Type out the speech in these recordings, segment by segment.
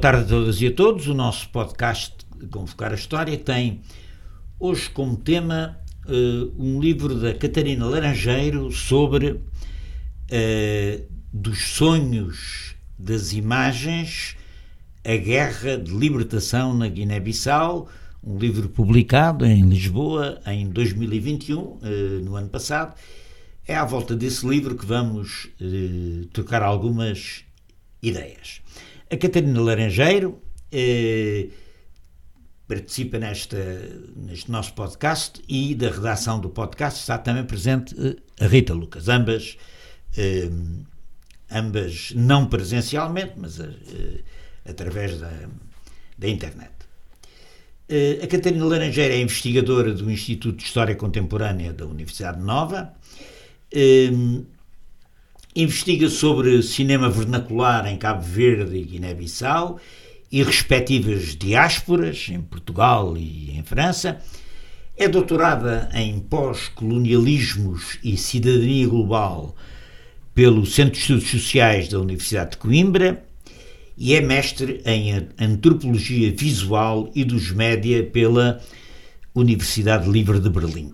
tarde a todas e a todos. O nosso podcast Convocar a História tem hoje como tema uh, um livro da Catarina Laranjeiro sobre uh, dos sonhos das imagens a guerra de libertação na Guiné-Bissau, um livro publicado em Lisboa em 2021, uh, no ano passado. É à volta desse livro que vamos trocar algumas ideias. A Catarina Laranjeiro eh, participa nesta, neste nosso podcast e da redação do podcast está também presente eh, a Rita Lucas, ambas, eh, ambas não presencialmente, mas eh, através da, da internet. Eh, a Catarina Laranjeira é investigadora do Instituto de História Contemporânea da Universidade Nova. Investiga sobre cinema vernacular em Cabo Verde e Guiné-Bissau e respectivas diásporas em Portugal e em França. É doutorada em pós-colonialismos e cidadania global pelo Centro de Estudos Sociais da Universidade de Coimbra e é mestre em antropologia visual e dos média pela Universidade Livre de Berlim.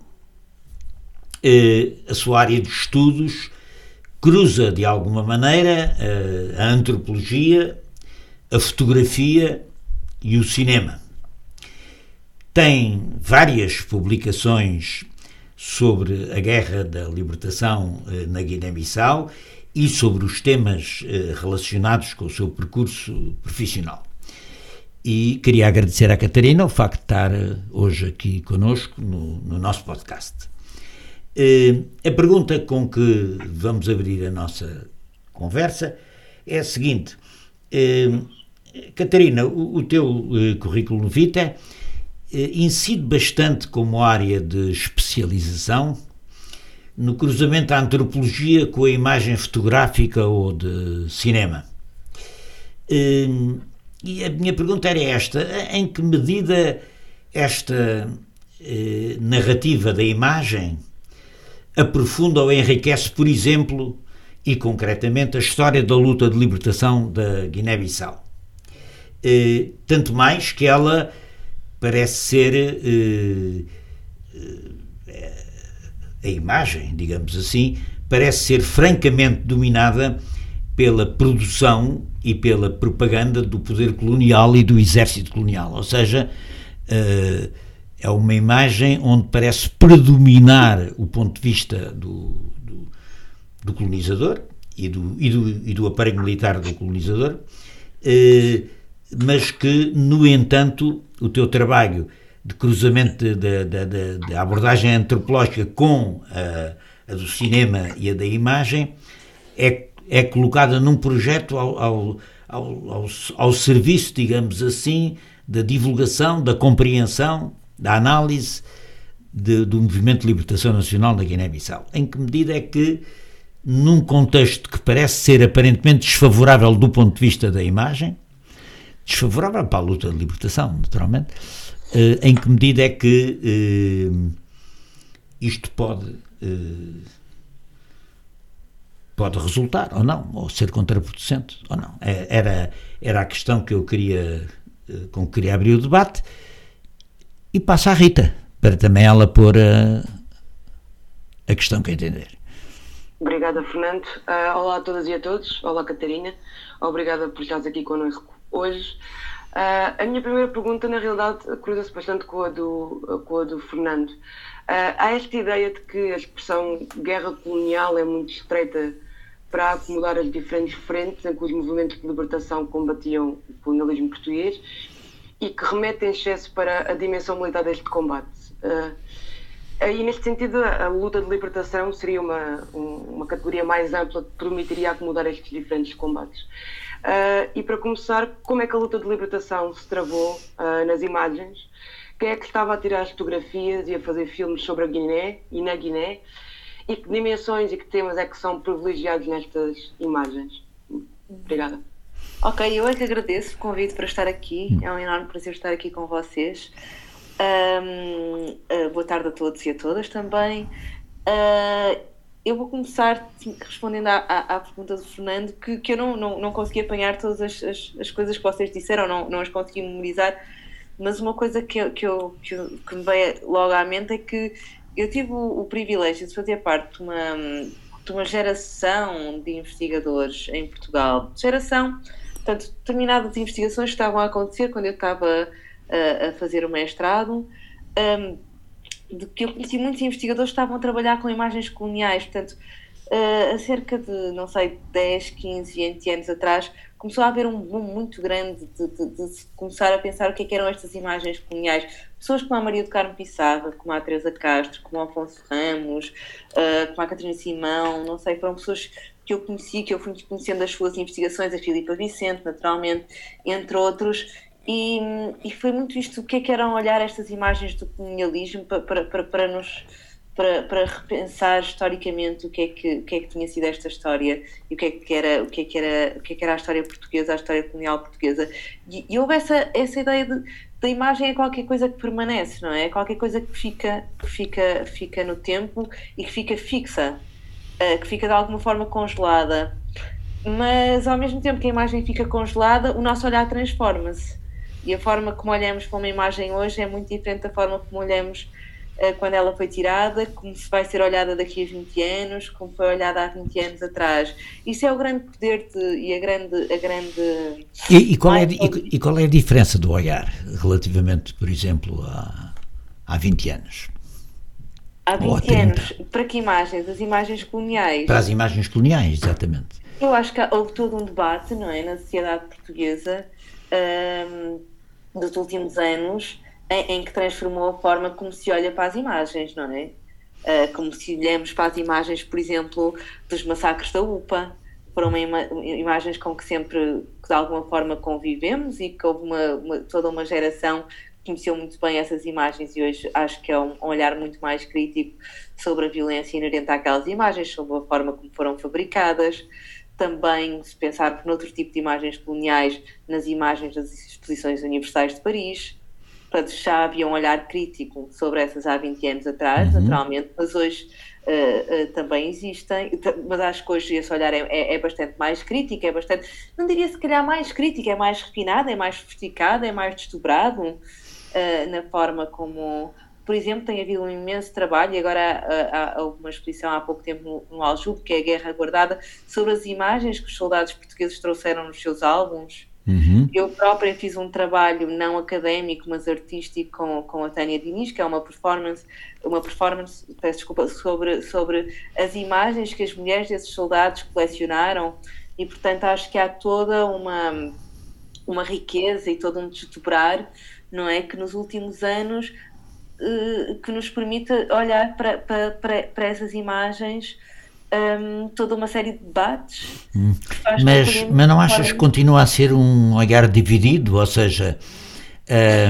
Eh, a sua área de estudos cruza de alguma maneira eh, a antropologia, a fotografia e o cinema. Tem várias publicações sobre a guerra da libertação eh, na Guiné-Bissau e sobre os temas eh, relacionados com o seu percurso profissional. E queria agradecer à Catarina o facto de estar hoje aqui conosco no, no nosso podcast. Uh, a pergunta com que vamos abrir a nossa conversa é a seguinte: uh, Catarina, o, teu uh, currículo vitae incide bastante como área de especialização no cruzamento da antropologia com a imagem fotográfica ou de cinema. E a minha pergunta era esta: em que medida esta narrativa da imagem aprofunda ou enriquece, por exemplo, e concretamente, a história da luta de libertação da Guiné-Bissau. Eh, tanto mais que ela parece ser eh, eh, a imagem, digamos assim, parece ser francamente dominada pela produção e pela propaganda do poder colonial e do exército colonial. Ou seja, uh, é uma imagem onde parece predominar o ponto de vista do, do, do colonizador e do, e, do, e do aparelho militar do colonizador, eh, mas que, no entanto, o teu trabalho de cruzamento da abordagem antropológica com a, a, do cinema e a da imagem é, é colocada num projeto ao, ao, ao, ao serviço, digamos assim, da divulgação, da compreensão da análise de, do movimento de libertação nacional na Guiné-Bissau. Em que medida é que, num contexto que parece ser aparentemente desfavorável do ponto de vista da imagem, desfavorável para a luta de libertação, naturalmente, eh, em que medida é que eh, isto pode, eh, pode resultar ou não, ou ser contraproducente ou não. É, era, era a questão que eu queria, com que queria abrir o debate e passa à Rita, para também ela pôr a, a questão que entender. Obrigada, Fernando. Uh, olá a todas e a todos. Olá, Catarina. Obrigada por estares aqui connosco hoje. Uh, a minha primeira pergunta, na realidade, cruza-se bastante com a do, com a do Fernando. Uh, há esta ideia de que a expressão guerra colonial é muito estreita para acomodar as diferentes frentes em que os movimentos de libertação combatiam o colonialismo português e que remete em excesso para a dimensão militar deste combate. E neste sentido, a, luta de libertação seria uma, um, uma categoria mais ampla que permitiria acomodar estes diferentes combates. Uh, e para começar, como é que a luta de libertação se travou uh, nas imagens? Quem é que estava a tirar as fotografias e a fazer filmes sobre a Guiné e na Guiné? E que dimensões e que temas é que são privilegiados nestas imagens? Obrigada. Ok, eu é que agradeço o convite para estar aqui. Hum. É um enorme prazer estar aqui com vocês. Um, uh, boa tarde a todos e a todas também. Uh, eu vou começar respondendo à, à, à, pergunta do Fernando, que, que eu não, não, não consegui apanhar todas as, as, as, coisas que vocês disseram, não, não as consegui memorizar, mas uma coisa que, eu, que, eu, que, eu, que me veio logo à mente é que eu tive o, o privilégio de fazer parte de uma, de uma geração de investigadores em Portugal. Geração, portanto, determinadas investigações estavam a acontecer quando eu estava a, a fazer o mestrado. Um, de que eu conheci muitos investigadores que estavam a trabalhar com imagens coloniais, portanto, uh, há cerca de, não sei, 10, 15, 20 anos atrás, começou a haver um boom muito grande de, de, de começar a pensar o que, é que, eram estas imagens coloniais. Pessoas como a Maria do Carmo Pissarra, como a Teresa Castro, como o Afonso Ramos, uh, como a Catarina Simão, não sei, foram pessoas que eu conheci, que eu fui conhecendo as suas investigações, a Filipa Vicente, naturalmente, entre outros, e, e, foi muito isto, o que é que eram olhar estas imagens do colonialismo para, para, para, nos para, para repensar historicamente o que, é que, o que é que tinha sido esta história e o que é que era, o que é que era, o que é que era a história portuguesa, a história colonial portuguesa. E, e houve essa, essa ideia de da imagem é qualquer coisa que permanece, não é? é? Qualquer coisa que fica, que fica, fica no tempo e que fica fixa, que fica de alguma forma congelada. Mas ao mesmo tempo que a imagem fica congelada, o nosso olhar transforma-se. E a forma como olhamos para uma imagem hoje é muito diferente da forma como olhamos uh, quando ela foi tirada, como se vai ser olhada daqui a 20 anos, como foi olhada há 20 anos atrás. Isso é o grande poder de, e a grande. A grande e, e, qual é, e, e, qual é a diferença do olhar relativamente, por exemplo, a, há 20 anos? Há 20 anos, para que imagens? As imagens coloniais. Para as imagens coloniais, exatamente. Eu acho que houve todo um debate, não é, na sociedade portuguesa um, dos últimos anos em, em, que transformou a forma como se olha para as imagens, não é? Uh, como se olhamos para as imagens, por exemplo, dos massacres da UPA, foram ima imagens com que sempre, de alguma forma, convivemos e que houve uma, uma, toda uma geração conheceu muito bem essas imagens e hoje acho que é um, olhar muito mais crítico sobre a violência inerente àquelas imagens, sobre a forma como foram fabricadas também, se pensarmos noutro tipo de imagens coloniais, nas imagens das exposições universais de Paris. Portanto, já havia um olhar crítico sobre essas há 20 anos atrás, uhum. naturalmente, mas hoje uh, uh, também existem. Mas acho que hoje esse olhar é, é, é, bastante mais crítico, é bastante, não diria se calhar mais crítico, é mais refinado, é mais sofisticado, é mais desdobrado uh, na forma como por exemplo, tem havido um imenso trabalho, e agora há, uma exposição há pouco tempo no, no Aljube, que é a Guerra Guardada, sobre as imagens que os soldados portugueses trouxeram nos seus álbuns. Uhum. Eu própria fiz um trabalho não académico, mas artístico com, com a Tânia Diniz, que é uma performance, uma performance, peço desculpa, sobre, sobre as imagens que as mulheres desses soldados colecionaram e, portanto, acho que há toda uma, uma riqueza e todo um desdobrar, não é? Que nos últimos anos eh, que nos permite olhar para, para, para, essas imagens um, toda uma série de debates. Hum. Mas, mas não achas que continua a ser um olhar dividido? Ou seja,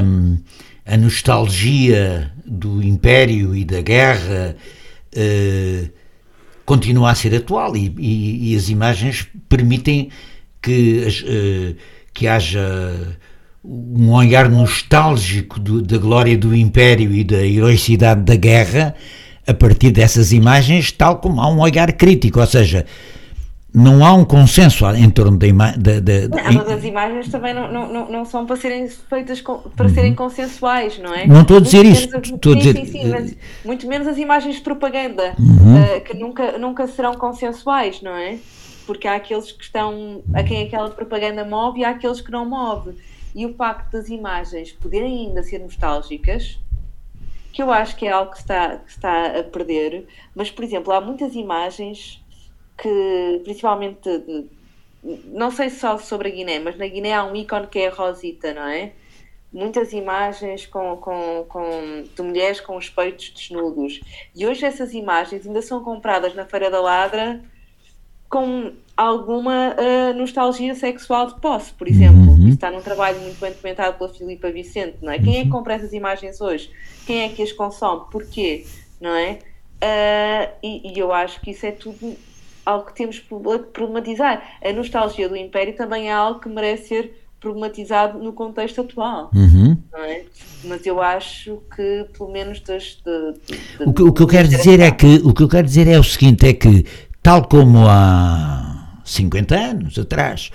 um, a nostalgia do Império e da guerra uh, continua a ser atual e, e, e as imagens permitem que, uh, que haja um olhar nostálgico do, da glória do Império e da heroicidade da guerra a partir dessas imagens, tal como há um olhar crítico, ou seja, não há um consenso em torno da imagem. Mas as imagens também não, não, não são para serem feitas com, para uhum. serem consensuais, não é? Não estou a dizer isso. Estou sim, a dizer... sim, sim, mas muito menos as imagens de propaganda, uhum. uh, que nunca, nunca serão consensuais, não é? Porque há aqueles que estão, a quem aquela propaganda move e há aqueles que não move e o facto das imagens poderem ainda ser nostálgicas, que eu acho que é algo que está, que está a perder, mas, por exemplo, há muitas imagens que, principalmente, de, não sei só sobre a Guiné, mas na Guiné há um ícone que é a Rosita, não é? Muitas imagens com, com, com, de mulheres com os peitos desnudos. E hoje essas imagens ainda são compradas na Feira da Ladra com alguma uh, nostalgia sexual de posse, por exemplo. Uhum. Está num trabalho muito bem documentado pela Filipa Vicente, não é? Uhum. Quem é que uhum. compra essas imagens hoje? Quem é que as consome? Porquê? Não é? Uh, e, e, eu acho que isso é tudo algo que temos que problematizar. A nostalgia do Império também é algo que merece ser problematizado no contexto atual. Uhum. É? Mas eu acho que, pelo menos, das, de, de, o, que, o que eu quero dizer é que o que eu quero dizer é o seguinte: é que, tal como há 50 anos atrás,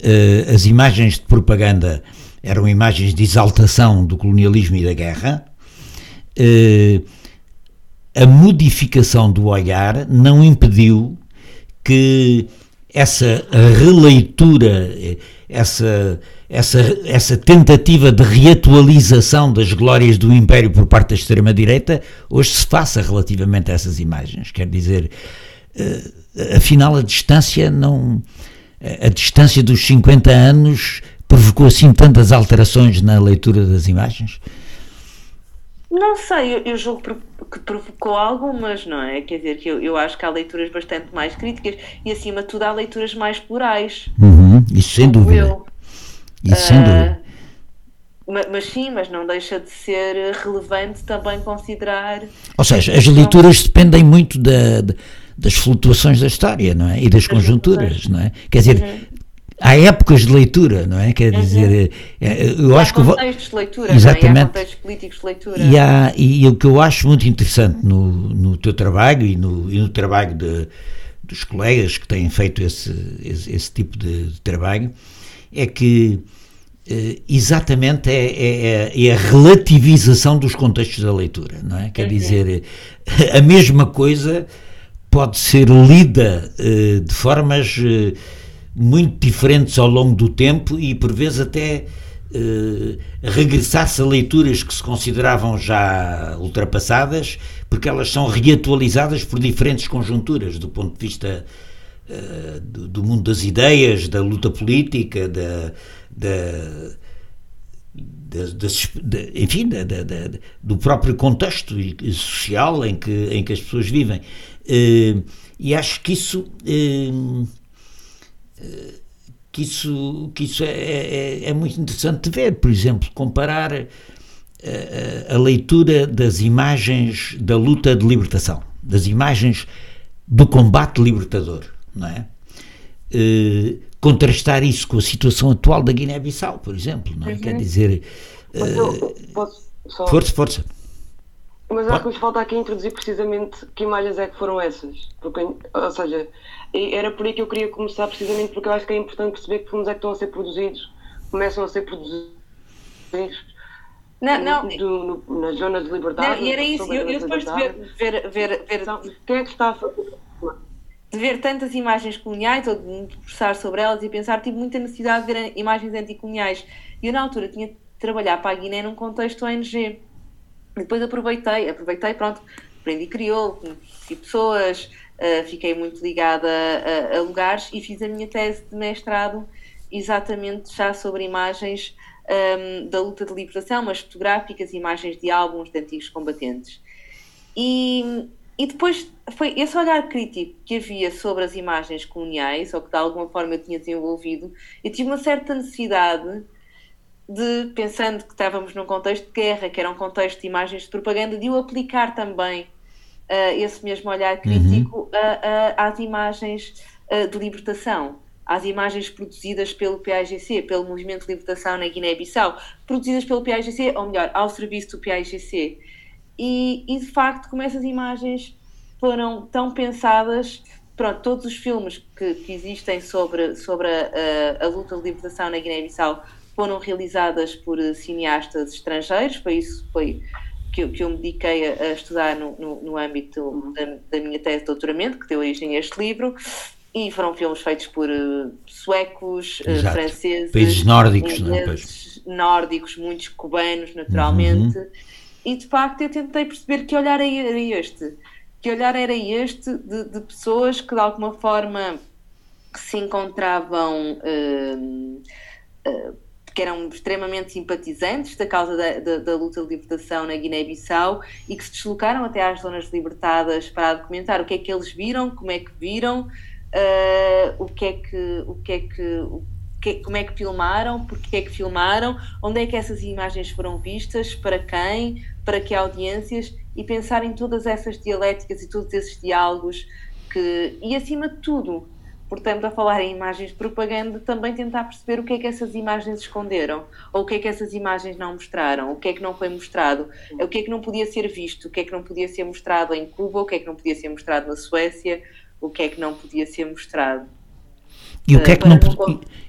uh, as imagens de propaganda eram imagens de exaltação do colonialismo e da guerra. Uh, a modificação do olhar não impediu que essa releitura, essa, essa, essa tentativa de reatualização das glórias do Império por parte da extrema-direita hoje se faça relativamente a essas imagens. Quer dizer, uh, afinal, a distância não. A distância dos 50 anos provocou assim tantas alterações na leitura das imagens? Não sei, eu, eu julgo que provocou algumas, não é? Quer dizer, que eu, eu acho que há leituras bastante mais críticas e, acima de tudo, há leituras mais plurais. Uhum, isso sem dúvida. Eu. Isso uh, sem dúvida. Mas, mas, sim, mas não deixa de ser relevante também considerar. Ou seja, as leituras dependem muito da, das flutuações da história, não é? E das conjunturas, não é? Quer dizer, uhum há épocas de leitura, não é? Quer uhum. dizer, é, é, eu há acho que contextos de leitura, exatamente, é? há contextos políticos de leitura. E, há, e, o que eu acho muito interessante no, no teu trabalho e no, e no trabalho de, dos colegas que têm feito esse, esse, esse tipo de, de, trabalho é que eh, exatamente é, é, é, é, a relativização dos contextos da leitura, não é? Quer uhum. dizer, a mesma coisa pode ser lida eh, de formas eh, muito diferentes ao longo do tempo e por vezes até eh, regressar-se a leituras que se consideravam já ultrapassadas, porque elas são reatualizadas por diferentes conjunturas, do ponto de vista do, do, mundo das ideias, da luta política, da, da enfim, do próprio contexto social em que, em que as pessoas vivem. Eh, e acho que isso que isso, que isso é, é, é, muito interessante de ver, por exemplo, comparar a, eh, a, leitura das imagens da luta de libertação, das imagens do combate libertador, não é? Uh, contrastar isso com a situação atual da Guiné-Bissau, por exemplo, não é? Uhum. Quer dizer, uh, só... força, força. Mas acho que nos falta aqui introduzir precisamente que imagens é que foram essas. Porque, ou seja, era por aí que eu queria começar, precisamente porque eu acho que é importante perceber que filmes é que estão a ser produzidos, começam a ser produzidos não, não. Do, no, nas zonas de liberdade. Não, e era isso, eu, eu depois de ver, ver, ver, ver então, quem é que está a fazer? de ver tantas imagens coloniais ou de me debruçar sobre elas e pensar, tive muita necessidade de ver imagens anticoloniais. E eu, na altura, tinha de trabalhar para a Guiné num contexto ONG. Depois aproveitei, aproveitei, pronto, aprendi crioulo, conheci pessoas, uh, fiquei muito ligada a, a, lugares e fiz a minha tese de mestrado exatamente já sobre imagens um, ehm, da luta de libertação, mas fotográficas, imagens de álbuns de antigos combatentes. E, e depois foi esse olhar crítico que havia sobre as imagens coloniais, ou que de alguma forma eu tinha desenvolvido, eu tive uma certa necessidade de, pensando que estávamos num contexto de guerra, que era um contexto de imagens de propaganda, de o aplicar também uh, esse mesmo olhar uhum. crítico uhum. a, a, às imagens uh, de libertação, às imagens produzidas pelo PAGC, pelo Movimento de Libertação na Guiné-Bissau, produzidas pelo PAGC, ou melhor, ao serviço do PAGC. E, e de facto, como essas imagens foram tão pensadas pronto, todos os filmes que, que existem sobre, sobre a, a, a, luta de libertação na Guiné-Bissau foram realizadas por cineastas estrangeiros, foi isso foi que, eu, que eu me dediquei a, a estudar no, no, no âmbito da, da, minha tese de doutoramento, que deu origem a este livro, e foram filmes feitos por uh, suecos, uh, franceses, países nórdicos, ingleses, não é? nórdicos, muitos cubanos, naturalmente, uhum. e de facto eu tentei perceber que olhar era este, que olhar era este de, de pessoas que de alguma forma se encontravam uh, que eram extremamente simpatizantes da causa da, da, da luta de libertação na Guiné-Bissau e que se deslocaram até às zonas libertadas para documentar o que é que eles viram, como é que viram, uh, o que é que, o que é que, que, como é que filmaram, porque é que filmaram, onde é que essas imagens foram vistas, para quem, para que audiências e pensar em todas essas dialéticas e todos esses diálogos que, e acima de tudo, portanto, a falar em imagens de propaganda, também tentar perceber o que é que essas imagens esconderam, ou o que é que essas imagens não mostraram, o que é que não foi mostrado, o que é que não podia ser visto, o que é que não podia ser mostrado em Cuba, o que é que não podia ser mostrado na Suécia, o que é que não podia ser mostrado. E o, que é que não,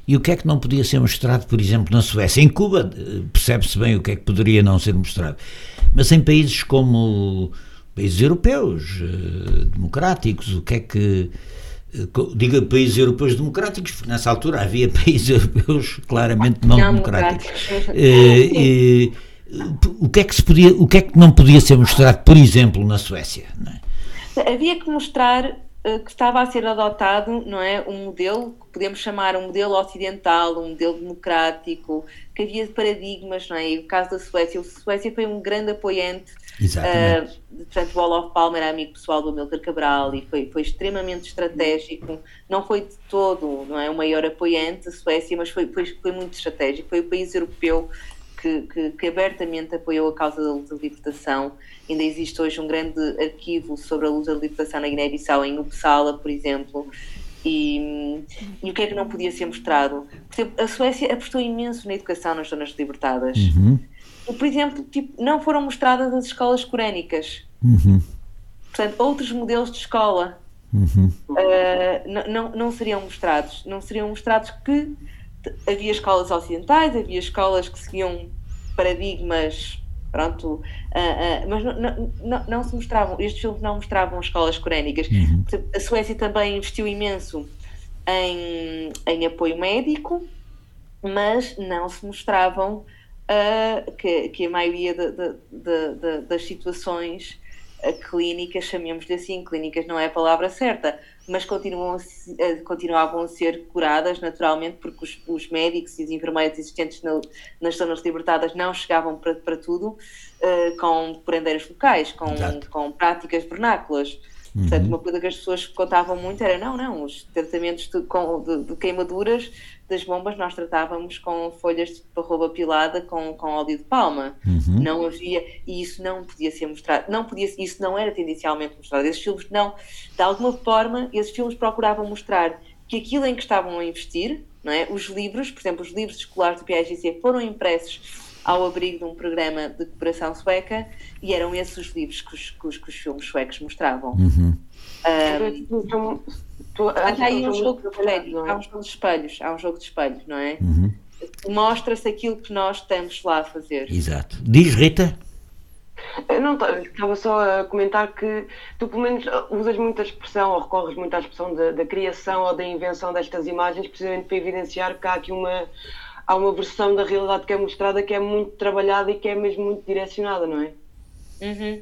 e o que é que não podia ser mostrado, por exemplo, na Suécia? Em Cuba eh, percebe-se bem o que é que poderia não ser mostrado. Mas em países como países europeus, eh, democráticos, o que é que diga países europeus democráticos, porque nessa altura havia países europeus claramente não, não democráticos. E, e, o que é que se podia, o que é que não podia ser mostrado, por exemplo, na Suécia? É? Havia que mostrar eh, que estava a ser adotado, não é, um modelo que podemos chamar um modelo ocidental, um modelo democrático, que havia paradigmas, não é? E o caso da Suécia, a Suécia foi um grande apoiante Exatamente. Uh, portanto, o Olof Palme era amigo pessoal do Amilcar Cabral e foi, foi extremamente estratégico. Não foi de todo não é, o maior apoiante da Suécia, mas foi, foi, foi muito estratégico. Foi o país europeu que, que, que, abertamente apoiou a causa da luta de libertação. Ainda existe hoje um grande arquivo sobre a luta de libertação na Guiné-Bissau, em Uppsala, por exemplo. E, e, o que é que não podia ser mostrado? Por exemplo, a Suécia apostou imenso na educação nas zonas libertadas. Uhum por exemplo, tipo, não foram mostradas as escolas corânicas. Uhum. Portanto, outros modelos de escola uhum. uh, não, não seriam mostrados. Não seriam mostrados que havia escolas ocidentais, havia escolas que seguiam paradigmas, pronto, uh, uh, mas não, não, não, não, se mostravam, estes filmes não mostravam escolas corânicas. Uhum. A Suécia também investiu imenso em, em apoio médico, mas não se mostravam uh, que, que, a maioria de, de, de, das situações clínicas, chamemos-lhe assim, clínicas não é a palavra certa, mas continuam a, continuavam a ser curadas naturalmente porque os, os médicos e os enfermeiros existentes na, nas zonas libertadas não chegavam para, para tudo uh, com curandeiros locais, com, com práticas vernáculas. Uhum. Portanto, uma coisa que as pessoas contavam muito era: não, não, os tratamentos de, de, de queimaduras das bombas nós tratávamos com folhas de parroba pilada com, com óleo de palma. Uhum. Não havia, e isso não podia ser mostrado, não podia, isso não era tendencialmente mostrado. Esses filmes não, de alguma forma, esses filmes procuravam mostrar que aquilo em que estavam a investir, não é? os livros, por exemplo, os livros escolares do PIGC foram impressos ao abrigo de um programa de cooperação sueca e eram esses os livros que os, que os, que os filmes suecos mostravam. Uhum. Um, Tu, há aí um jogo de espelhos, é? há um jogo de espelhos, há um jogo de espelhos, não é? Uhum. Mostra-se aquilo que nós estamos lá a fazer. Exato. Diz Rita. não estava só a comentar que tu pelo menos usas muita expressão ou recorres muito à expressão da, da criação ou da invenção destas imagens precisamente para evidenciar que há aqui uma há uma versão da realidade que é mostrada que é muito trabalhada e que é mesmo muito direcionada, não é? Uhum.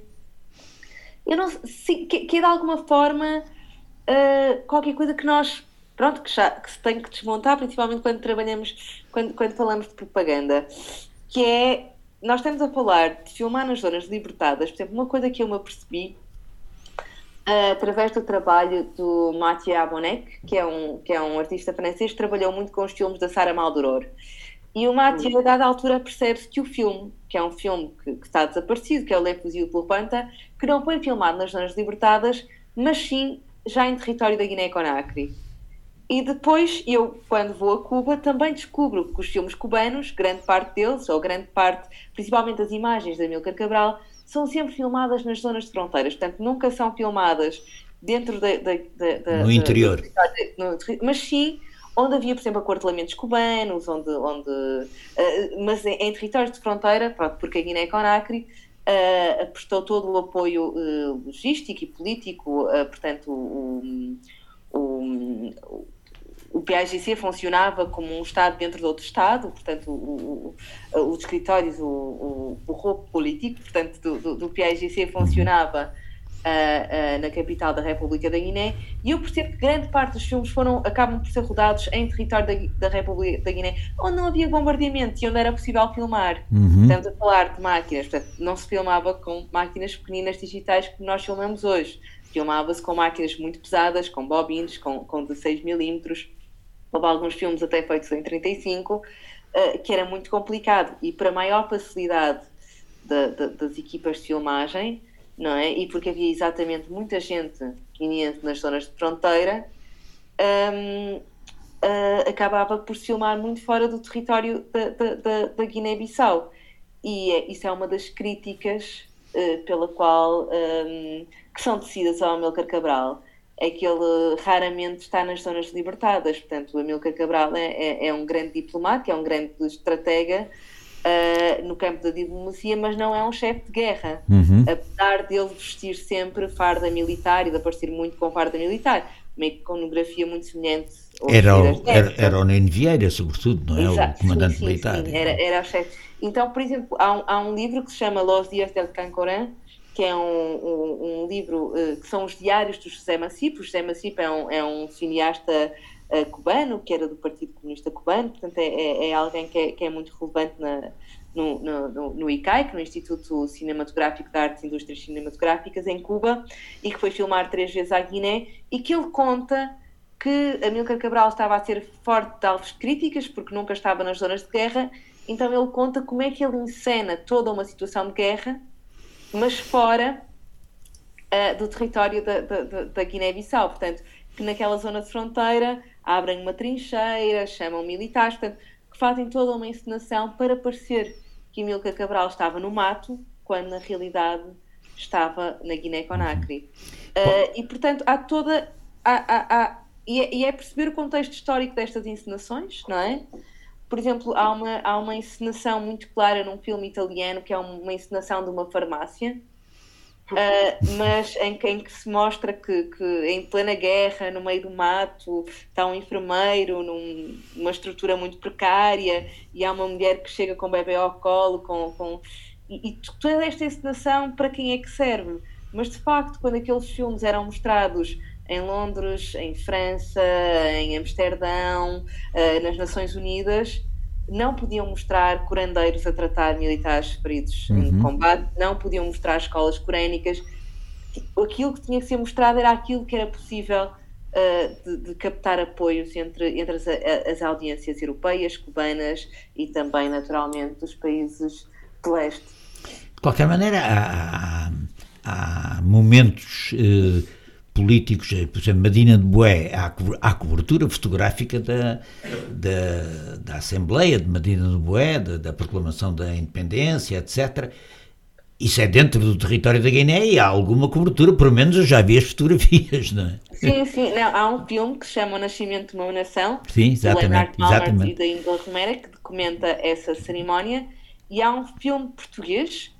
Eu não sei, que, que é de alguma forma uh, qualquer coisa que nós, pronto, que, já, que se tem que desmontar, principalmente quando trabalhamos, quando, quando falamos de propaganda, que é, nós estamos a falar de filmar nas zonas libertadas, por exemplo, uma coisa que eu me apercebi através do trabalho do Mathieu Abonek, que é, um, que é um artista francês que trabalhou muito com os filmes da Sarah Maldoror. E o Mathieu, a dada altura, percebe-se que o filme, que é um filme que, que está desaparecido, que é o Le Fusil pour Panta, que não foi filmado nas zonas libertadas, mas sim já em território da Guiné-Conakry. E depois, eu, quando vou a Cuba, também descubro que os filmes cubanos, grande parte deles, ou grande parte, principalmente as imagens da Milcar Cabral, são sempre filmadas nas zonas de fronteiras. Portanto, nunca são filmadas dentro da. da, da no interior. No, mas sim onde havia, por exemplo, acortelamentos cubanos, onde, onde, uh, mas em, em, territórios de fronteira, porque a Guiné-Conakry uh, prestou todo o apoio uh, logístico e político, portanto, o, o, o PAGC funcionava como um Estado dentro de outro Estado, portanto, o, o, os escritórios, o, o, o roubo político, portanto, do, do, do PAGC funcionava uh, uh, na capital da República da Guiné, e eu percebo que grande parte dos filmes foram, acabam por ser rodados em território da, da República da Guiné, onde não havia bombardeamento e onde era possível filmar. Uhum. Estamos a falar de máquinas, portanto, não se filmava com máquinas pequeninas digitais como nós filmamos hoje. Filmava-se com máquinas muito pesadas, com bobines, com, com 16 milímetros. Houve alguns filmes até feitos em 35, uh, que era muito complicado. E para maior facilidade de, de, das equipas de filmagem, não é? E porque havia exatamente muita gente guineense nas zonas de fronteira, um, uh, acabava por filmar muito fora do território da, da, da, Guiné-Bissau. E é, isso é uma das críticas uh, pela qual um, que são tecidas ao Amilcar Cabral é que ele raramente está nas zonas libertadas. Portanto, o Amilcar Cabral é, é, é um grande diplomata, é um grande estratega uh, no campo da diplomacia, mas não é um chefe de guerra. Uhum. Apesar dele vestir sempre farda militar e de aparecer muito com farda militar, uma iconografia muito semelhante. Era o, era, era o Nene Vieira, sobretudo, não é? Exato, o comandante sim, sim, militar. Sim, era, era o chefe. Então, por exemplo, há um, há um livro que se chama Los Dias del Cancorán, que é um, um, um livro uh, que são os diários do José Massip. O José Massip é um, é um cineasta uh, cubano, que era do Partido Comunista Cubano, portanto é, é, é alguém que é, que é, muito relevante na, no, no, no, ICAIC, no Instituto Cinematográfico de Artes e Indústrias Cinematográficas, em Cuba, e que foi filmar três vezes à Guiné, e que ele conta que Amílcar Cabral estava a ser forte de alvos críticas, porque nunca estava nas zonas de guerra, então ele conta como é que ele encena toda uma situação de guerra, mas fora uh, do território da, da, da Guiné-Bissau. Portanto, que naquela zona de fronteira abrem uma trincheira, chamam militares, portanto, que fazem toda uma encenação para parecer que Milka Cabral estava no mato, quando na realidade estava na Guiné-Conakry. Uh, e, portanto, há toda. Há, há, há, e, é, e, é, perceber o contexto histórico destas encenações, não é? Por exemplo, há uma, há uma encenação muito clara num filme italiano que é uma encenação de uma farmácia, Uh, mas em, em, que se mostra que, que, em plena guerra, no meio do mato, está um enfermeiro num, numa estrutura muito precária e há uma mulher que chega com o bebê ao colo com, com e, e toda esta encenação para quem é que serve? Mas de facto, quando aqueles filmes eram mostrados em Londres, em França, em Amsterdão, uh, nas Nações Unidas, não podiam mostrar curandeiros a tratar militares feridos uhum. em combate, não podiam mostrar escolas corénicas. Aquilo que tinha que ser mostrado era aquilo que era possível uh, de, de, captar apoios entre, entre as, as, audiências europeias, cubanas e também, naturalmente, dos países de leste. De qualquer maneira, há, há momentos. Uh políticos, eh, por exemplo, Medina de Boé, há, cobertura fotográfica da, da, da, Assembleia de Medina de Boé, da, da, proclamação da independência, etc. Isso é dentro do território da Guiné e há alguma cobertura, pelo menos eu já vi as fotografias, não é? Sim, sim. Não, há um filme que se chama O Nascimento de uma Nação, sim, exatamente, do exatamente. e da Ingla Romera, que documenta essa cerimónia, e há um filme português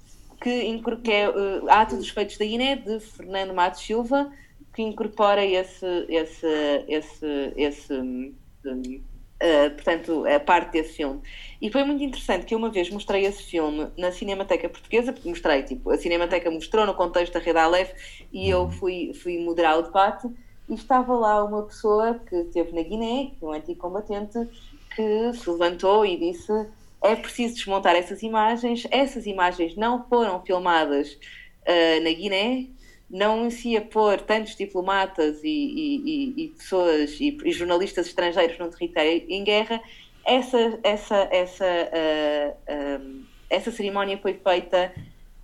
que, que é uh, Ato dos Feitos da Guiné, de Fernando Matos Silva, que incorpora esse, esse, esse, esse uh, portanto, a parte desse filme. E foi muito interessante que eu uma vez mostrei esse filme na Cinemateca Portuguesa, porque mostrei, tipo, a Cinemateca mostrou no contexto da Rede Aleph e eu fui, fui moderar o debate e estava lá uma pessoa que esteve na Guiné, é um antigo combatente, que se levantou e disse é preciso desmontar essas imagens, essas imagens não foram filmadas uh, na Guiné, não se ia pôr tantos diplomatas e, e, e pessoas e, e, jornalistas estrangeiros no território em guerra, essa, essa, essa, uh, uh, essa cerimónia foi feita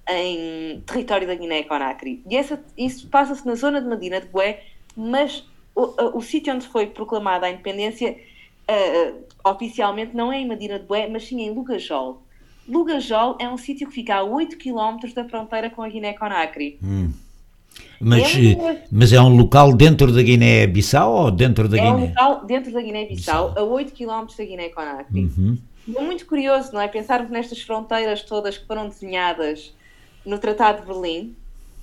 em território da Guiné-Conakry. E essa, isso passa-se na zona de Medina de Bué, mas o, o sítio onde foi proclamada a independência uh, oficialmente não é em Medina de Bué, mas sim em Lugajol. Lugajol é um sítio que fica a 8 km da fronteira com a Guiné-Conakry. Hum. Mas é, mas é um local dentro da Guiné-Bissau ou dentro da é Guiné? É um local dentro da Guiné-Bissau, a 8 km da Guiné-Conakry. Uhum. É muito curioso, não é? Pensarmos nestas fronteiras todas que foram desenhadas no Tratado de Berlim,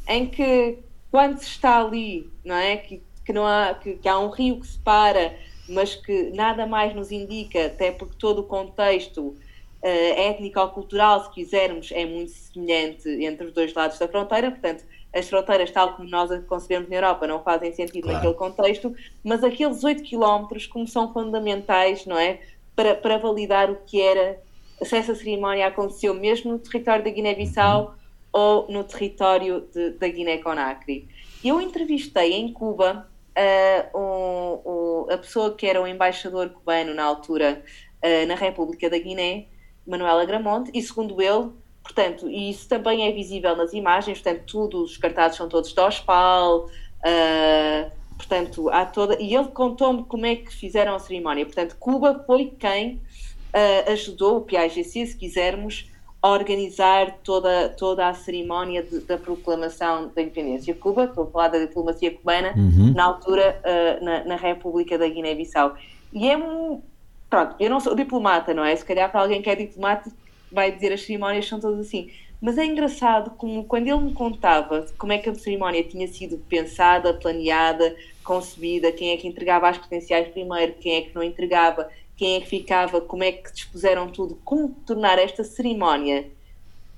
em que quando se está ali, não é? Que, que, não há, que, que há um rio que separa, mas que nada mais nos indica, até porque todo o contexto uh, étnico ou cultural, se quisermos, é muito semelhante entre os dois lados da fronteira, portanto as fronteiras, tal como nós as concebemos na Europa, não fazem sentido claro. naquele contexto, mas aqueles 8 quilómetros, como são fundamentais, não é? Para, para validar o que era, se essa cerimónia aconteceu mesmo no território da Guiné-Bissau uhum. ou no território de, da Guiné-Conakry. Eu entrevistei em Cuba uh, um, um, a pessoa que era o embaixador cubano na altura uh, na República da Guiné, Manuela Gramonte, e segundo ele, Portanto, e isso também é visível nas imagens, portanto, tudo, os cartazes são todos de OSPAL, uh, Portanto, há toda. E ele contou-me como é que fizeram a cerimónia. Portanto, Cuba foi quem uh, ajudou o PIGC, se quisermos, a organizar toda, toda a cerimónia de, da proclamação da independência. Cuba, estou a falar da diplomacia cubana, uhum. na altura uh, na, na, República da Guiné-Bissau. E é um. Pronto, eu não sou diplomata, não é? Se calhar para alguém que é diplomata vai dizer as cerimónias são todas assim. Mas é engraçado como quando ele me contava como é que a cerimónia tinha sido pensada, planeada, concebida, quem é que entregava as credenciais primeiro, quem é que não entregava, quem é que ficava, como é que dispuseram tudo, como tornar esta cerimónia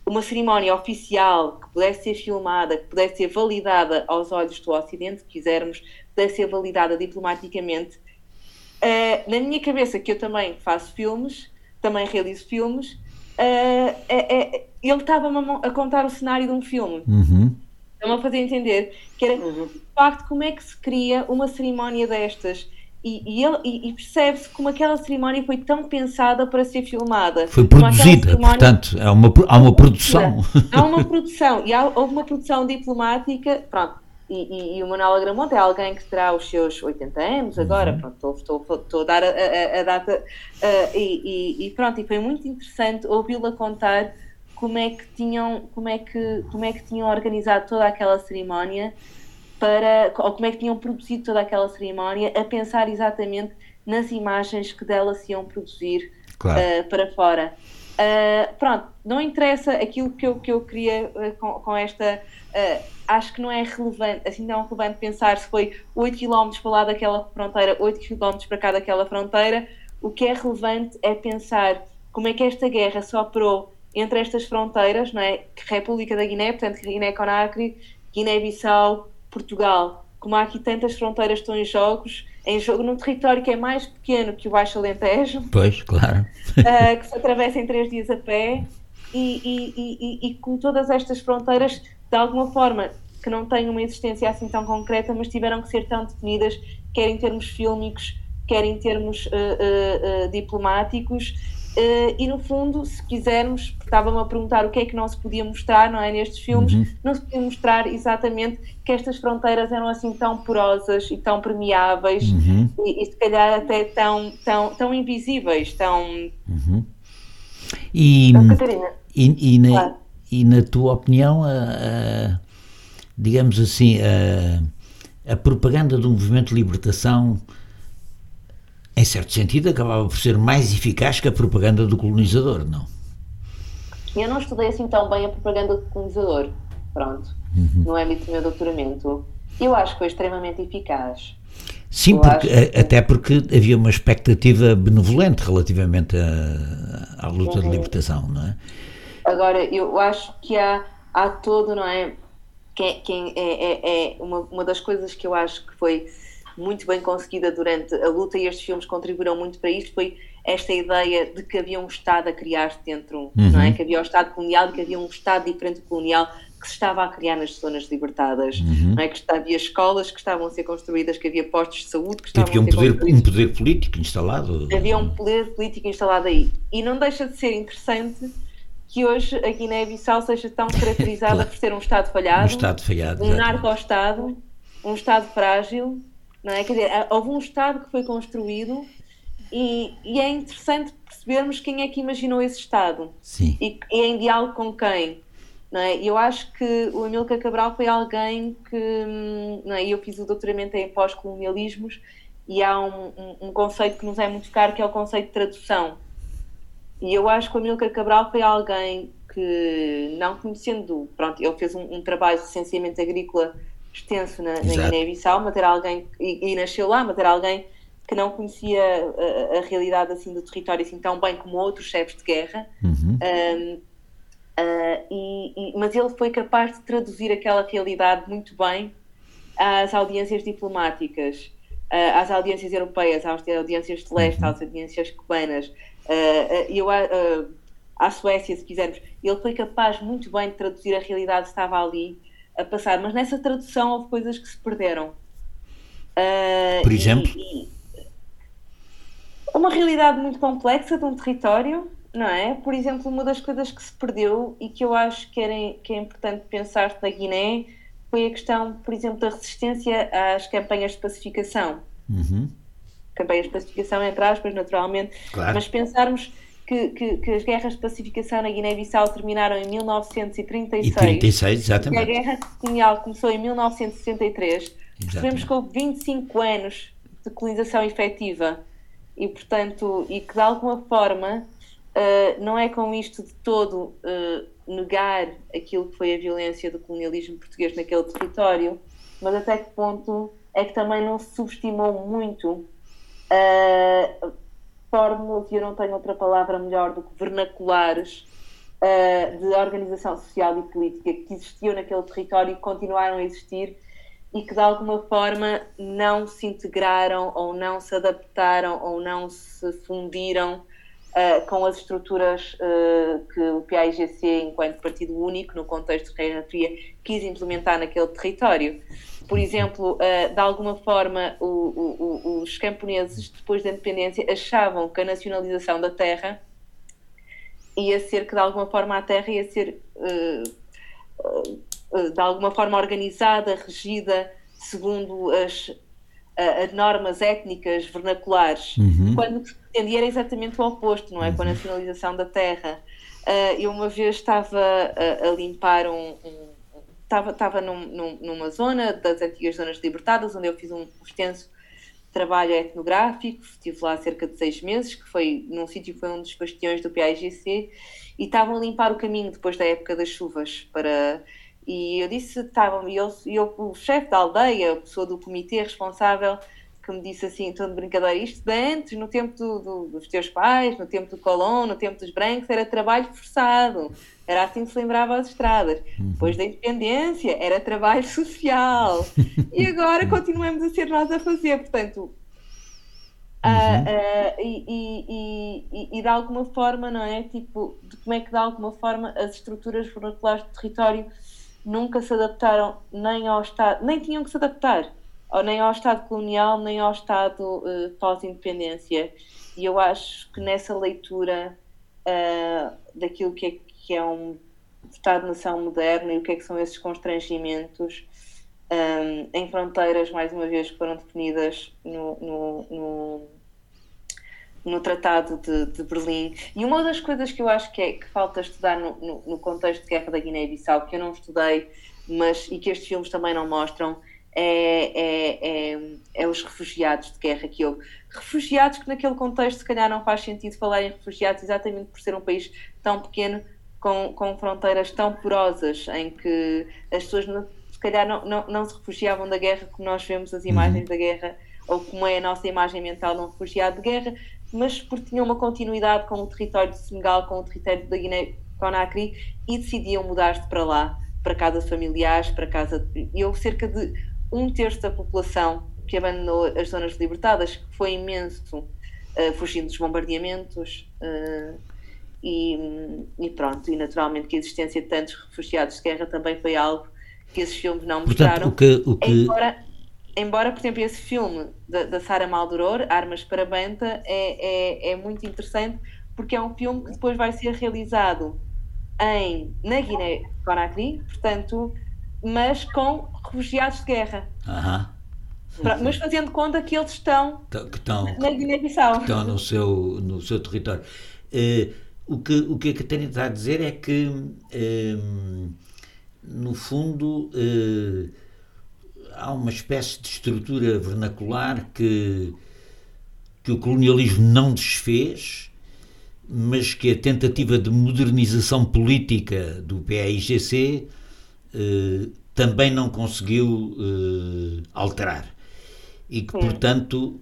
uma cerimónia oficial que pudesse ser filmada, que pudesse ser validada aos olhos do Ocidente, se quisermos, pudesse ser validada diplomaticamente. Uh, na minha cabeça, que eu também faço filmes, também realizo filmes, uh, é, é, ele estava-me a, contar o cenário de um filme. Uhum. Estava a fazer entender que era, uhum. de facto, como é que se cria uma cerimónia destas e, e, e, e percebe-se como aquela cerimónia foi tão pensada para ser filmada. Foi produzida, cerimónia... portanto, há uma, há uma produção. Há uma produção, e há, houve uma produção diplomática, pronto, e, e, o Manuel Agramonte é alguém que terá os seus 80 anos agora, uhum. pronto, estou, estou, estou, a dar a, a, a data, uh, e, pronto, e foi muito interessante ouvi-la contar como é que tinham, como é que, como é que tinham organizado toda aquela cerimónia para, ou como é que tinham produzido toda aquela cerimónia, a pensar exatamente nas imagens que dela se iam produzir claro. uh, para fora. Uh, pronto, não interessa aquilo que eu, que eu queria uh, com, com, esta. acho que não é relevante, assim não é relevante pensar se foi 8 km para lá daquela fronteira, 8 km para cá daquela fronteira. O que é relevante é pensar como é que esta guerra se operou entre estas fronteiras, não é? República da Guiné, portanto, Guiné-Conakry, Guiné-Bissau, Portugal, como há aqui tantas fronteiras estão em jogos, em jogo num território que é mais pequeno que o Baixo Alentejo. Pois, claro. Uh, que se atravessa em três dias a pé e, e, e, e, com todas estas fronteiras, de alguma forma, que não têm uma existência assim tão concreta, mas tiveram que ser tão definidas, quer em termos fílmicos, quer em termos uh, uh, diplomáticos, Uh, e no fundo, se quisermos, estava-me a perguntar o que é que não se podia mostrar, não é? Nestes filmes, uhum. não se podia mostrar exatamente que estas fronteiras eram assim tão porosas e tão permeáveis uhum. e, e, se calhar até tão, tão, tão invisíveis, tão. Uhum. E, então, Catarina. E, e, na, claro. e na tua opinião, a, a, digamos assim, a, a propaganda do movimento de libertação em certo sentido, acabava por ser mais eficaz que a propaganda do colonizador, não? Eu não estudei assim tão bem a propaganda do colonizador, pronto, uhum. no âmbito do meu doutoramento. Eu acho que foi extremamente eficaz. Sim, porque, que... até porque havia uma expectativa benevolente relativamente à, à luta uhum. de libertação, não é? Agora, eu acho que há, há todo, não é? Quem, quem é, é, é uma, uma das coisas que eu acho que foi muito bem conseguida durante a luta e estes filmes contribuíram muito para isto foi esta ideia de que havia um Estado a criar-se dentro, uhum. não é? Que havia o Estado colonial, que havia um Estado diferente do colonial que se estava a criar nas zonas libertadas, uhum. não é? Que havia escolas que estavam a ser construídas, que havia postos de saúde que estavam havia um a ser poder, construídos. um poder político instalado. Havia um poder político instalado aí. E não deixa de ser interessante que hoje a Guiné-Bissau seja tão caracterizada claro. por ser um Estado falhado, um Estado falhado, um narco-Estado, um Estado frágil, não é? Quer dizer, houve um Estado que foi construído e, e, é interessante percebermos quem é que imaginou esse Estado Sim. E, e em diálogo com quem. Não é? Eu acho que o Amílcar Cabral foi alguém que. Não é? Eu fiz o doutoramento em pós-colonialismos e há um, um, um, conceito que nos é muito caro que é o conceito de tradução. E eu acho que o Amílcar Cabral foi alguém que, não conhecendo. Pronto, ele fez um, um trabalho de licenciamento agrícola extenso na, na Guiné-Bissau, matar alguém, e, e, nasceu lá, matar alguém que não conhecia a, a, realidade assim do território assim tão bem como outros chefes de guerra. Uhum. Um, uh, e, e, mas ele foi capaz de traduzir aquela realidade muito bem às audiências diplomáticas, uh, às audiências europeias, às audiências de leste, uhum. às audiências cubanas, uh, eu, à Suécia, se quisermos. Ele foi capaz muito bem de traduzir a realidade que estava ali a passar, mas nessa tradução houve coisas que se perderam. Uh, Por exemplo? E, e uma realidade muito complexa de um território, não é? Por exemplo, uma das coisas que se perdeu e que eu acho que, era, que é importante pensar na Guiné foi a questão, por exemplo, da resistência às campanhas de pacificação. Uhum. Campanhas de pacificação, entre aspas, naturalmente, Claro. mas pensarmos que, que, que as guerras de pacificação na Guiné-Bissau terminaram em 1936 E 36, e a exatamente. guerra colonial começou em 1963, percebemos que houve 25 anos de colonização efetiva. E, portanto, e que de alguma forma eh, não é com isto de todo eh, negar aquilo que foi a violência do colonialismo português naquele território, mas até que ponto é que também não se subestimou muito eh, fórmulas, e eu não tenho outra palavra melhor do que vernaculares, uh, de organização social e política que existiam naquele território e continuaram a existir e que de alguma forma não se integraram ou não se adaptaram ou não se fundiram uh, com as estruturas uh, que o PAIGC, enquanto partido único, no contexto de Guerra Fria, quis implementar naquele território. Por exemplo, uh, de alguma forma, os camponeses, depois da independência, achavam que a nacionalização da terra ia ser que, de alguma forma, a terra ia ser, uh, uh, de alguma forma, organizada, regida, segundo as, as normas étnicas vernaculares, Uhum. quando o que se pretendia era exatamente o oposto, não é? Com a nacionalização da terra. Eu uma vez estava a, a limpar um, um estava, estava num, num, numa zona das antigas zonas libertadas, onde eu fiz um extenso trabalho etnográfico, estive lá cerca de seis meses, que foi num sítio que foi um dos bastiões do PAIGC, e estavam a limpar o caminho depois da época das chuvas para e eu disse, estavam, e eu, eu, o chefe da aldeia, a pessoa do comitê responsável, que me disse assim, tom de brincadeira, isto de antes, no tempo do, do, dos teus pais, no tempo do Colón, no tempo dos brancos, era trabalho forçado. Era assim que se lembrava as estradas. Depois da independência, era trabalho social. e agora continuamos a ser nós a fazer. Portanto, ah, ah, e, e, e, e de alguma forma, não é? Tipo, de como é que de alguma forma as estruturas vernaculares do território nunca se adaptaram nem ao Estado, nem tinham que se adaptar, nem ao Estado colonial, nem ao Estado uh, pós-independência. E eu acho que nessa leitura uh, daquilo que é, que é um Estado-nação moderno e o que é que são esses constrangimentos um, em fronteiras, mais uma vez, que foram definidas no, no, no, no Tratado de, de, Berlim. E uma das coisas que eu acho que, é, que falta estudar no, no, no contexto de guerra da Guiné-Bissau, que eu não estudei, mas e que estes filmes também não mostram, é, é, é, é, os refugiados de guerra que houve. Refugiados que naquele contexto se calhar não faz sentido falar em refugiados exatamente por ser um país tão pequeno, com, com fronteiras tão porosas, em que as pessoas se calhar não, não, não, se refugiavam da guerra como nós vemos as imagens uhum. da guerra, ou como é a nossa imagem mental de um refugiado de guerra, mas porque tinham uma continuidade com o território de Senegal, com o território da Guiné-Conakry e decidiam mudar-se para lá, para casas familiares, para casa. De... E houve cerca de um terço da população que abandonou as zonas libertadas, que foi imenso, uh, fugindo dos bombardeamentos. Uh, e, e, pronto, e naturalmente que a existência de tantos refugiados de guerra também foi algo que esses filmes não Portanto, mostraram. O que, o que... Embora, embora, por exemplo, esse filme da, da Sara Maldoror, Armas para Banta, é, é, é muito interessante porque é um filme que depois vai ser realizado em, na Guiné-Conakry, portanto, mas com refugiados de guerra. Aham. Mas fazendo conta que eles estão, que estão na Guiné-Bissau. Estão no seu, no seu território. Uh, o, que, o que a Catarina está a dizer é que, uh, no fundo, uh, há uma espécie de estrutura vernacular que, que o colonialismo não desfez, mas que a tentativa de modernização política do PAIGC também não conseguiu alterar e que, Sim. portanto,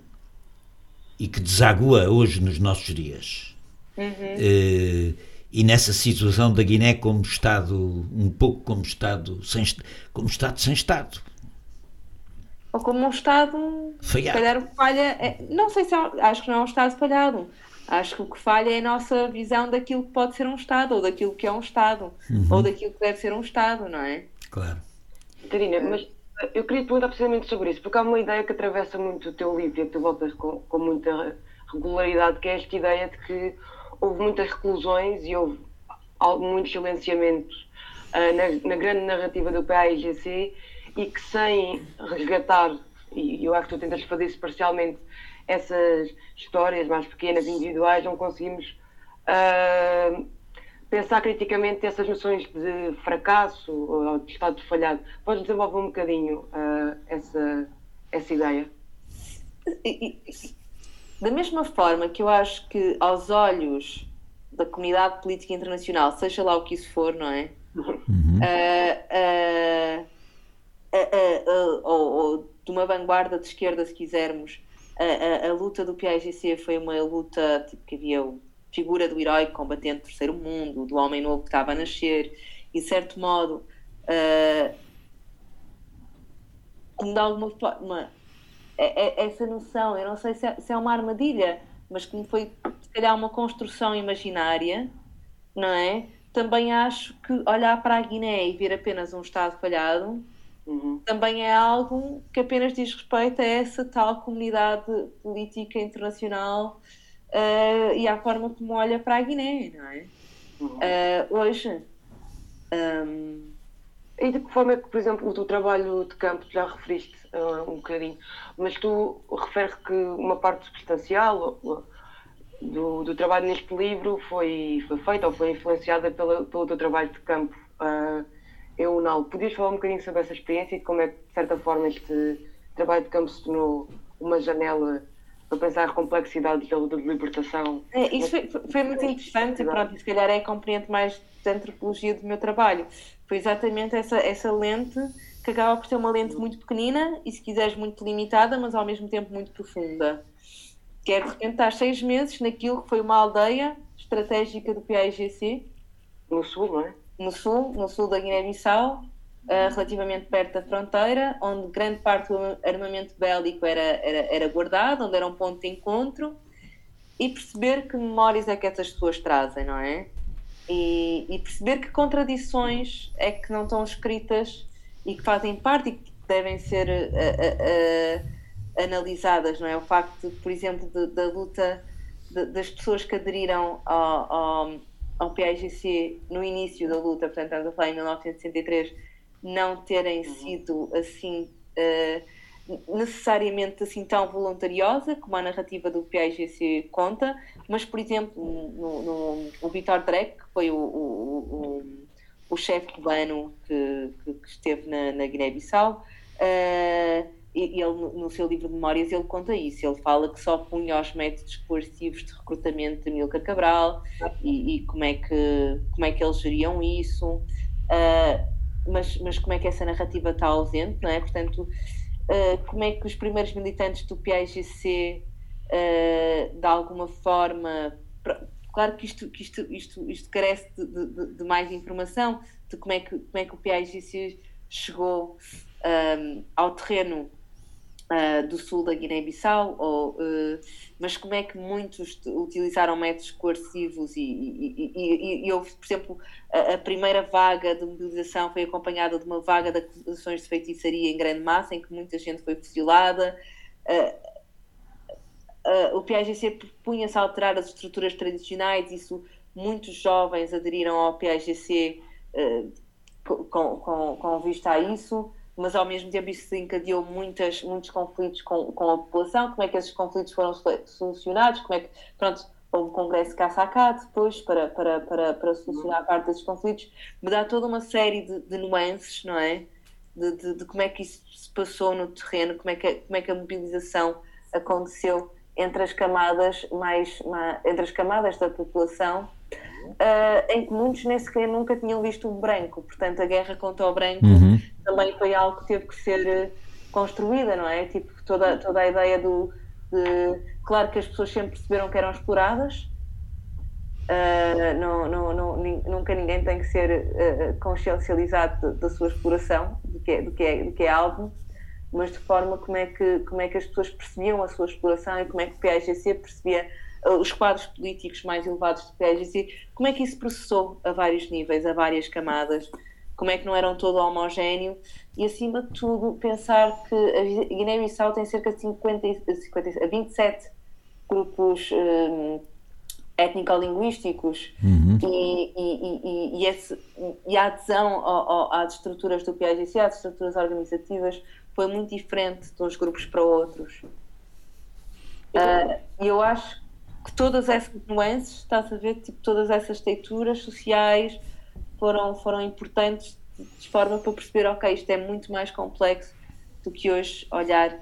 e que desagua hoje nos nossos dias. Uhum. Uh, e nessa situação da Guiné como Estado, um pouco como Estado sem, como Estado, sem Estado. Ou como um Estado, falhado. se calhar falha, não sei se é, acho que não é um Estado falhado. Acho que o que falha é a nossa visão daquilo que pode ser um Estado, ou daquilo que é um Estado, uhum. ou daquilo que deve ser um Estado, não é? Claro. Catarina, mas eu queria te perguntar precisamente sobre isso, porque há uma ideia que atravessa muito o teu livro e que tu voltas com, com muita regularidade, que é esta ideia de que houve muitas reclusões e houve muito silenciamento uh, na, na, grande narrativa do PAIGC e que sem resgatar, e eu acho que tu tentas fazer isso parcialmente, essas histórias mais pequenas, individuais, não conseguimos uh, pensar criticamente essas noções de fracasso ou de estado falhado. Podes desenvolver um bocadinho uh, essa, essa ideia? Da mesma forma que eu acho que aos olhos da comunidade política internacional, seja lá o que isso for, não é? Uhum. Uh, uh, ou, ou, de uma vanguarda de esquerda, se quisermos, a, a, luta do PAIGC foi uma luta tipo, que havia figura do herói combatente do terceiro mundo, do homem novo que estava a nascer, e de certo modo, uh, como de alguma forma, essa noção, eu não sei se é, se é uma armadilha, mas como foi se calhar uma construção imaginária, não é? Também acho que olhar para a Guiné e ver apenas um Estado falhado Uhum. Também é algo que apenas diz respeito a essa tal comunidade política internacional uh, e à forma como olha para a Guiné, não é? Uhum. Uh, hoje. Um... Ehm, e de que forma é que, por exemplo, o teu trabalho de campo, já referiste uh, um bocadinho, mas tu referes que uma parte substancial do, do trabalho neste livro foi, foi feita ou foi influenciada pela, pelo teu trabalho de campo. Uh, eu não. Podias falar um bocadinho sobre essa experiência e como é que, de certa forma, este trabalho de campo se tornou uma janela para pensar a complexidade da luta de libertação? É, isso foi, foi, muito interessante e pronto, se calhar é a compreende mais da antropologia do meu trabalho. Foi exatamente essa, essa lente que acaba por ser uma lente muito pequenina e, se quiseres, muito limitada, mas ao mesmo tempo muito profunda. Que é, de repente, estar seis meses naquilo que foi uma aldeia estratégica do PAIGC. No sul, não é? No sul, no sul da Guiné-Bissau, uh, relativamente perto da fronteira, onde grande parte do armamento bélico era, era, era guardado, onde era um ponto de encontro, e perceber que memórias é que essas pessoas trazem, não é? E, e, perceber que contradições é que não estão escritas e que fazem parte e que devem ser uh, uh, analisadas, não é? O facto, por exemplo, de, da luta de, das pessoas que aderiram ao ao PAIGC no início da luta, portanto, estamos a falar em 1963, não terem uhum. sido assim uh, necessariamente assim tão voluntariosa como a narrativa do PAIGC conta, mas, por exemplo, no, no, o Vitor Drek, que foi o, o, o, o chefe cubano que, que, que, esteve na, na Guiné-Bissau, uh, ele, no seu livro de memórias, ele conta isso. Ele fala que só punha os métodos coercivos de recrutamento de Milka Cabral e, e, como, é que, como é que eles geriam isso, uh, mas, mas como é que essa narrativa está ausente, não é? Portanto, uh, como é que os primeiros militantes do PAIGC, uh, de alguma forma. Claro que isto, que isto, isto, isto carece de, de, de, mais informação de como é que, como é que o PAIGC chegou um, ao terreno uh, do sul da Guiné-Bissau, uh, mas como é que muitos utilizaram métodos coercivos e, e, e, e houve, por exemplo, a, a, primeira vaga de mobilização foi acompanhada de uma vaga de acusações de feitiçaria em grande massa, em que muita gente foi fuzilada. Uh, o PAGC propunha-se alterar as estruturas tradicionais, isso muitos jovens aderiram ao PAGC com, com, com vista a isso mas ao mesmo tempo isso encadeou muitas, muitos conflitos com, com a população, como é que esses conflitos foram solucionados, como é que, pronto, houve o Congresso caça a depois para, para, para, para solucionar parte desses conflitos, me dá toda uma série de, de nuances, não é? De, de, de, como é que isso se passou no terreno, como é que, como é que a mobilização aconteceu entre as camadas mais, mais entre as camadas da população uh, em que muitos nem sequer nunca tinham visto o branco. Portanto, a guerra contra o branco uhum. também foi algo que teve que ser eh, construída, não é? Tipo, toda, toda a ideia do. De, claro que as pessoas sempre perceberam que eram exploradas. Uh, não, não, não, nunca ninguém tem que ser uh, consciencializado da sua exploração, do que, é, do, que é, do que é algo, mas de forma como é, que, como é que as pessoas percebiam a sua exploração e como é que o PAGC percebia os quadros políticos mais elevados de PSGC, como é que isso processou a vários níveis, a várias camadas, como é que não eram todo homogéneo e, acima de tudo, pensar que a Guiné-Bissau tem cerca de 50, 50, 27 grupos um, étnico-linguísticos uhum. e, e, e, e, esse, e a adesão ao, ao, às estruturas do PIGC, às estruturas organizativas, foi muito diferente de uns grupos para outros. Uh, eu acho que todas essas nuances, estás a ver, tipo, todas essas leituras sociais foram, foram importantes de forma para perceber, ok, isto é muito mais complexo do que hoje olhar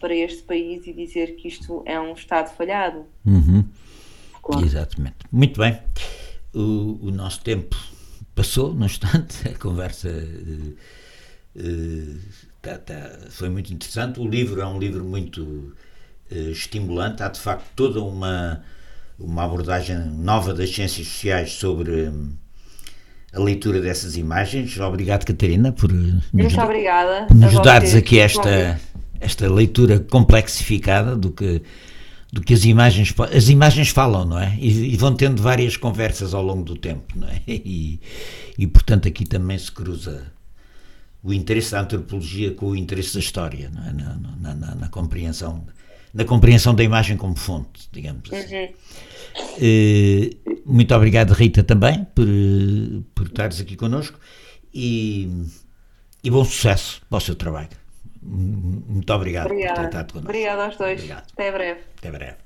para este país e dizer que isto é um Estado falhado. Uhum. Claro. Exatamente. Muito bem. O, o, nosso tempo passou, no instante, a conversa uh, uh, tá, tá, foi muito interessante. O livro é um livro muito estimulante. Há de facto toda uma, uma abordagem nova das ciências sociais sobre. Um, a leitura dessas imagens. Obrigado, Catarina, por nos, obrigada por nos dares aqui esta, esta leitura complexificada do que, do que as imagens as imagens falam, não é? E, e, vão tendo várias conversas ao longo do tempo, não é? E, e portanto aqui também se cruza o interesse da antropologia com o interesse da história, não é? na, na, na, na compreensão na compreensão da imagem como fonte, digamos assim. Uhum. Uh, muito obrigado, Rita, também, por, por estares aqui connosco e, e bom sucesso para o seu trabalho. Muito obrigado Obrigada. por ter estado connosco. Obrigado aos dois. Obrigado. Até breve. Até breve.